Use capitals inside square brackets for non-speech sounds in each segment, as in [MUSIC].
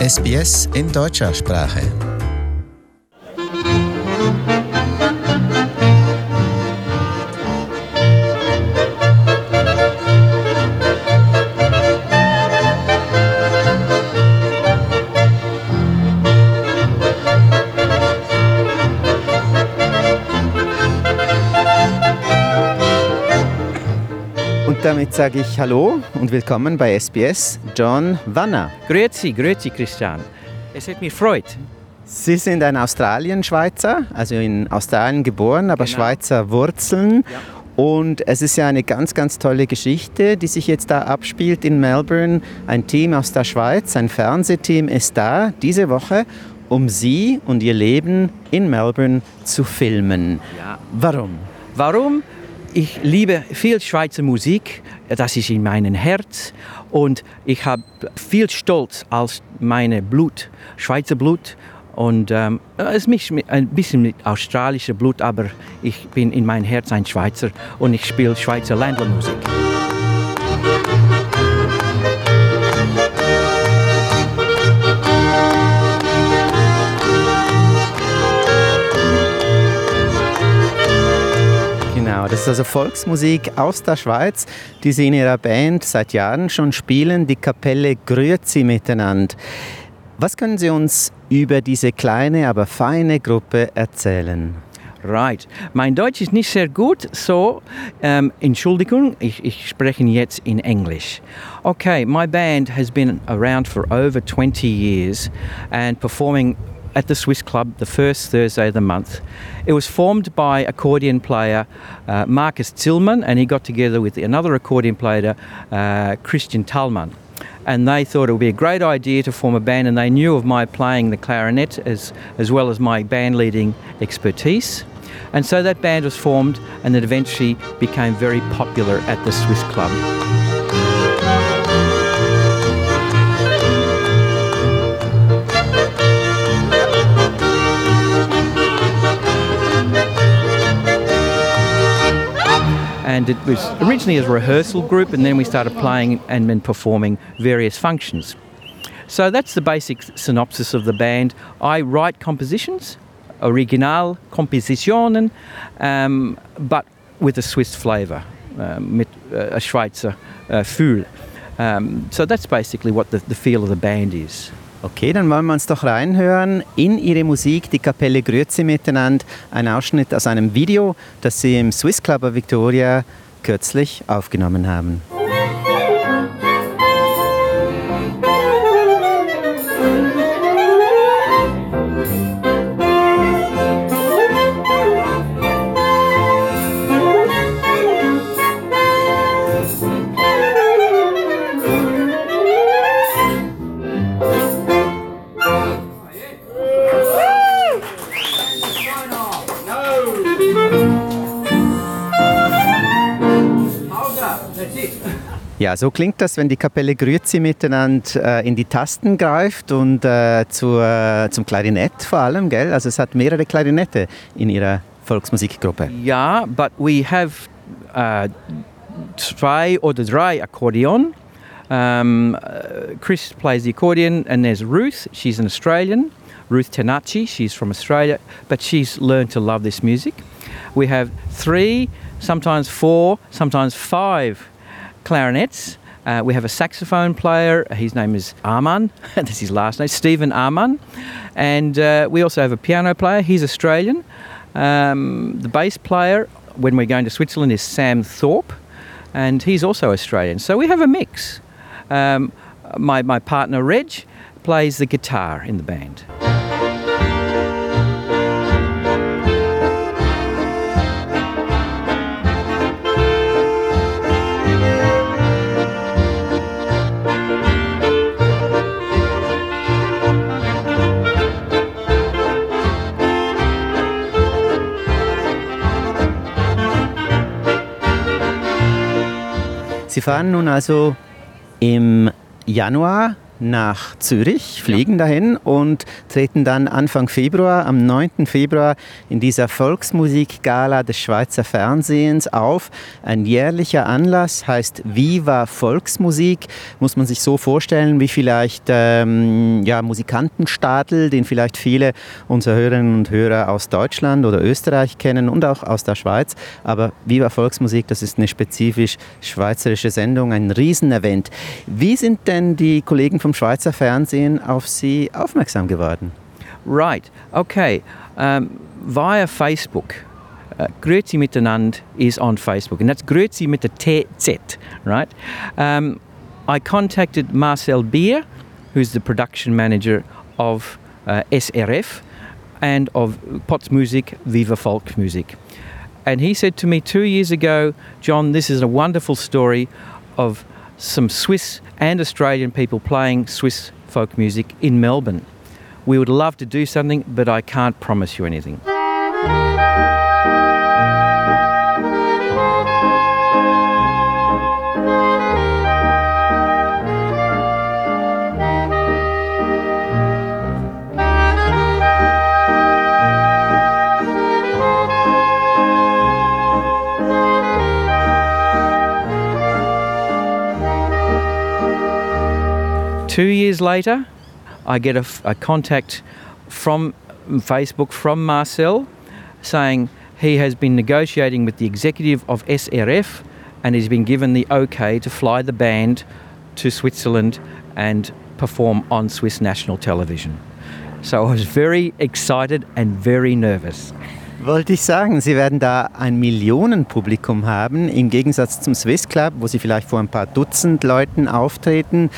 SBS in deutscher Sprache. Und damit sage ich Hallo und willkommen bei SBS John Wanner. Grüezi, grüezi Christian. Es hat mich freut. Sie sind ein Australien-Schweizer, also in Australien geboren, aber Genau. Schweizer Wurzeln. Ja. Und es ist ja eine ganz, ganz tolle Geschichte, die sich jetzt da abspielt in Melbourne. Ein Team aus der Schweiz, ein Fernsehteam ist da diese Woche, um Sie und Ihr Leben in Melbourne zu filmen. Ja. Warum? Warum? Ich liebe viel Schweizer Musik, das ist in meinem Herz. Und ich habe viel Stolz als meine Blut, Schweizer Blut. Und ähm, es mischt ein bisschen mit australischer Blut, aber ich bin in meinem Herz ein Schweizer. Und ich spiele Schweizer Ländlermusik. Das ist also Volksmusik aus der Schweiz, die Sie in Ihrer Band seit Jahren schon spielen, die Kapelle Grüezi miteinander. Was können Sie uns über diese kleine, aber feine Gruppe erzählen? Right. Mein Deutsch ist nicht sehr gut, so ähm, Entschuldigung, ich, ich spreche jetzt in English. Okay, my band has been around for over 20 years and performing at the Swiss Club the first Thursday of the month. It was formed by accordion player uh, Marcus Tillman and he got together with another accordion player, uh, Christian Tallman. And they thought it would be a great idea to form a band and they knew of my playing the clarinet as, as well as my band leading expertise. And so that band was formed and it eventually became very popular at the swiss club and it was originally as a rehearsal group and then we started playing and then performing various functions. So that's the basic synopsis of the band. I write compositions original compositionen um, but with a swiss flavour um, mit uh, a schweizer uh, Fühl. Um, so that's basically what the, the feel of the band is Okay, dann wollen wir uns doch reinhören in Ihre Musik, die Kapelle Grüezi miteinander. Ein Ausschnitt aus einem Video, das Sie im Swiss Club Victoria kürzlich aufgenommen haben. Ja, so klingt das, wenn die Kapelle Grüezi miteinander äh, in die Tasten greift und äh, zur, äh, zum Klarinett vor allem, gell? Also es hat mehrere Klarinette in ihrer Volksmusikgruppe. Yeah, but we have uh, zwei oder drei accordion. Um, uh, Chris plays the accordion, and there's Ruth. She's an Australian. Ruth Tenachi. She's from Australia, but she's learned to love this music. We have three, sometimes four, sometimes five clarinets. Uh, we have a saxophone player. His name is Arman. [LAUGHS] That's his last name, Stephen Arman. And uh, we also have a piano player. He's Australian. Um, the bass player, when we're going to Switzerland, is Sam Thorpe, and he's also Australian. So we have a mix. Um, my, my partner Reg plays the guitar in the band. Sie fahren nun also im Januar nach Zürich, fliegen ja. dahin und treten dann Anfang Februar, am 9. Februar, in dieser Volksmusikgala des Schweizer Fernsehens auf. Ein jährlicher Anlass heißt Viva Volksmusik. Muss man sich so vorstellen, wie vielleicht ähm, ja, Musikantenstadel, den vielleicht viele unserer Hörerinnen und Hörer aus Deutschland oder Österreich kennen und auch aus der Schweiz. Aber Viva Volksmusik, das ist eine spezifisch schweizerische Sendung, ein Riesenevent. Wie sind denn die Kollegen vom Schweizer Fernsehen auf Sie aufmerksam geworden? Right, okay. Um, via Facebook. Uh, Grüezi miteinander is on Facebook, and that's Grüezi mit der TZ, right? Um, I contacted Marcel Beer, who's the production manager of uh, SRF and of Potts Music, Viva Folk Music. And he said to me two years ago, John, this is a wonderful story of some Swiss and Australian people playing Swiss folk music in Melbourne. We would love to do something, but I can't promise you anything. Two years later, I get a, a contact from Facebook from Marcel saying he has been negotiating with the executive of SRF and he's been given the okay to fly the band to Switzerland and perform on Swiss national television. So I was very excited and very nervous. Wollte ich sagen, Sie werden da ein Millionenpublikum haben, im Gegensatz zum Swiss Club, wo Sie vielleicht vor ein paar Dutzend Leuten auftreten.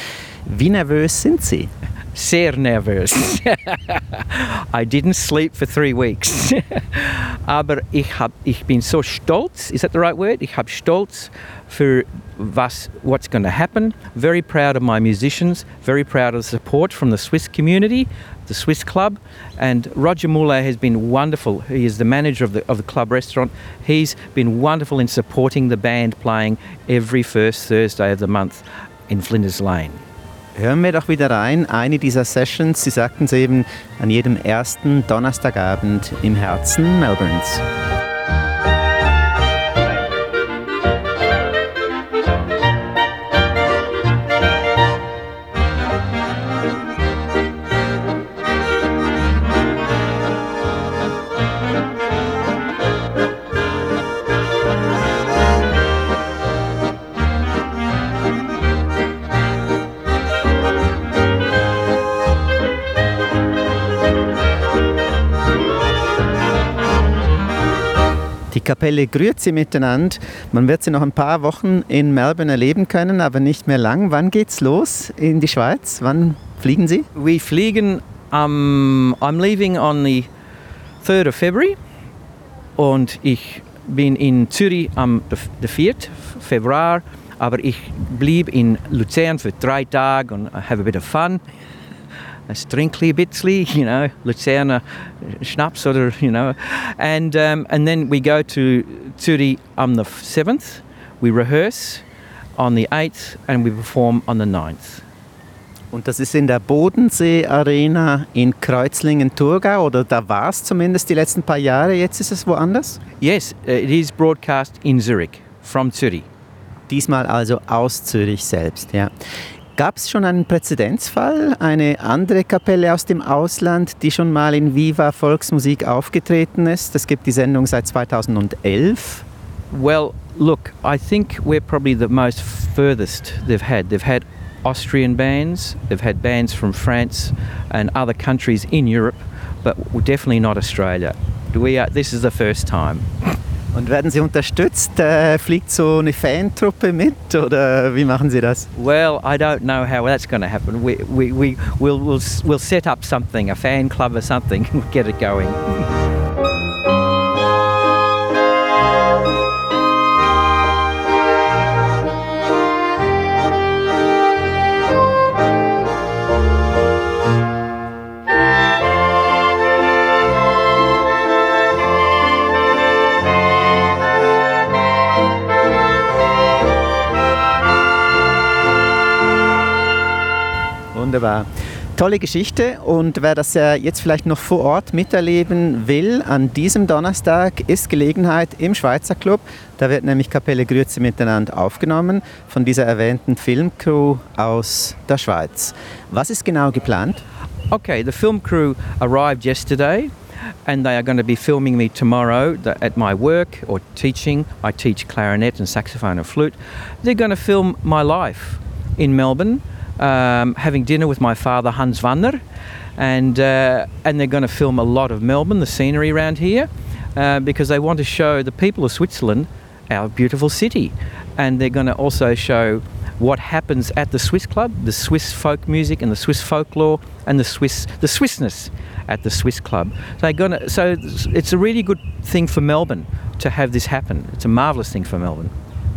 Wie nervös sind Sie? Sehr nervös. [LAUGHS] I didn't sleep for three weeks. [LAUGHS] Aber ich, hab, ich bin so stolz, is that the right word? Ich habe Stolz für was, what's going to happen. Very proud of my musicians, very proud of the support from the Swiss community, the Swiss club. And Roger Moulet has been wonderful. He is the manager of the, of the club restaurant. He's been wonderful in supporting the band playing every first Thursday of the month in Flinders Lane. Hören wir doch wieder rein, eine dieser Sessions, Sie sagten es eben, an jedem ersten Donnerstagabend im Herzen Melbournes. Kapelle Grüezi miteinander. Man wird sie noch ein paar Wochen in Melbourne erleben können, aber nicht mehr lang. Wann geht's los in die Schweiz? Wann fliegen Sie? Wir fliegen um, I'm leaving on the 3rd of February und ich bin in Zürich am 4. Februar, aber ich blieb in Luzern für drei Tage und have a bit of fun. A strinkly bitsly, you know, Luzerner schnapps or, you know. And, um, and then we go to Zürich on the 7th, we rehearse on the 8th and we perform on the 9th. Und das ist in der Bodensee Arena in Kreuzlingen-Thurgau oder da war es zumindest die letzten paar Jahre. Jetzt ist es woanders? Yes, uh, it is broadcast in Zurich, from Zürich. Diesmal also aus Zürich selbst, ja. Gab es schon einen Präzedenzfall, eine andere Kapelle aus dem Ausland, die schon mal in Viva Volksmusik aufgetreten ist? Es gibt die Sendung seit 2011. Well, look, I think we're probably the most furthest they've had. They've had Austrian bands, they've had bands from France and other countries in Europe, but definitely not Australia. We are, this is the first time. Und werden Sie unterstützt? Äh, fliegt so eine Fantruppe mit oder wie machen Sie das? Well, I don't know how that's going to happen. We, we, we, we'll, we'll, we'll set up something, a fan club or something, [LAUGHS] get it going. [LAUGHS] Tolle Geschichte und wer das ja jetzt vielleicht noch vor Ort miterleben will, an diesem Donnerstag ist Gelegenheit im Schweizer Club. Da wird nämlich Kapelle Grüezi miteinander aufgenommen von dieser erwähnten Filmcrew aus der Schweiz. Was ist genau geplant? Okay, the film crew arrived yesterday and they are going to be filming me tomorrow at my work or teaching. I teach clarinet and saxophone and flute. They're going to film my life in Melbourne, um, having dinner with my father Hans Wanner, and uh, and they're going to film a lot of Melbourne, the scenery around here, uh, because they want to show the people of Switzerland our beautiful city, and they're going to also show what happens at the Swiss Club, the Swiss folk music and the Swiss folklore and the Swiss the Swissness at the Swiss Club. They're gonna, so it's a really good thing for Melbourne to have this happen. It's a marvelous thing for Melbourne.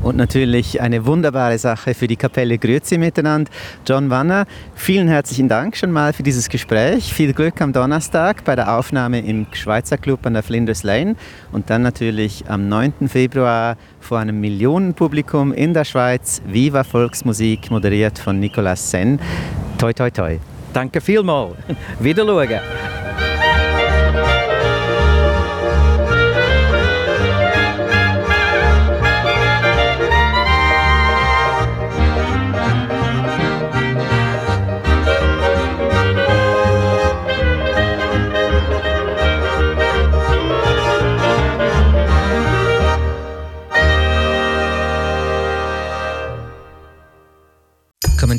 Und natürlich eine wunderbare Sache für die Kapelle Grüezi miteinander. John Wanner, vielen herzlichen Dank schon mal für dieses Gespräch. Viel Glück am Donnerstag bei der Aufnahme im Schweizer Club an der Flinders Lane und dann natürlich am 9. Februar vor einem Millionenpublikum in der Schweiz. Viva Volksmusik, moderiert von Nicolas Senn. Toi, toi, toi. Danke vielmals. Wieder schauen.